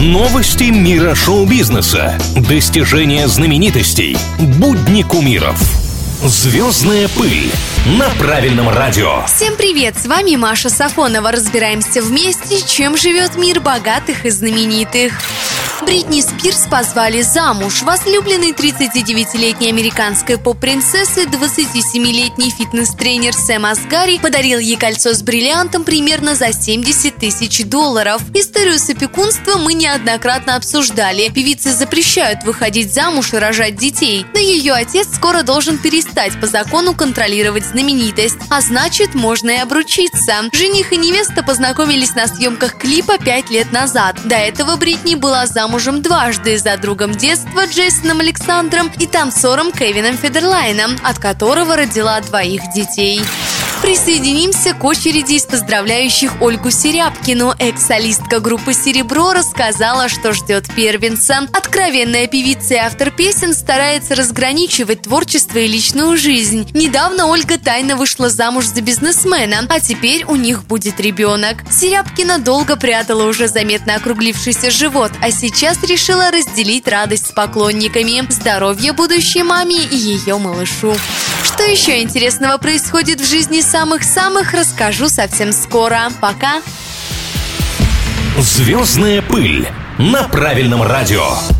Новости мира шоу-бизнеса. Достижения знаменитостей. Будни кумиров. Звездная пыль на правильном радио. Всем привет, с вами Маша Сафонова. Разбираемся вместе, чем живет мир богатых и знаменитых. Бритни Спирс позвали замуж. Возлюбленный 39-летней американской поп-принцессы 27-летний фитнес-тренер Сэм Асгари подарил ей кольцо с бриллиантом примерно за 70 тысяч долларов. Историю с опекунством мы неоднократно обсуждали. Певицы запрещают выходить замуж и рожать детей. Но ее отец скоро должен перестать по закону контролировать знаменитость. А значит, можно и обручиться. Жених и невеста познакомились на съемках клипа 5 лет назад. До этого Бритни была замужем замужем дважды за другом детства Джейсоном Александром и танцором Кевином Федерлайном, от которого родила двоих детей. Присоединимся к очереди из поздравляющих Ольгу Серябкину. Экс-солистка группы «Серебро» рассказала, что ждет первенца. Откровенная певица и автор песен старается разграничивать творчество и личную жизнь. Недавно Ольга тайно вышла замуж за бизнесмена, а теперь у них будет ребенок. Серябкина долго прятала уже заметно округлившийся живот, а сейчас решила разделить радость с поклонниками. Здоровье будущей маме и ее малышу. Что еще интересного происходит в жизни самых-самых, расскажу совсем скоро. Пока! Звездная пыль на правильном радио.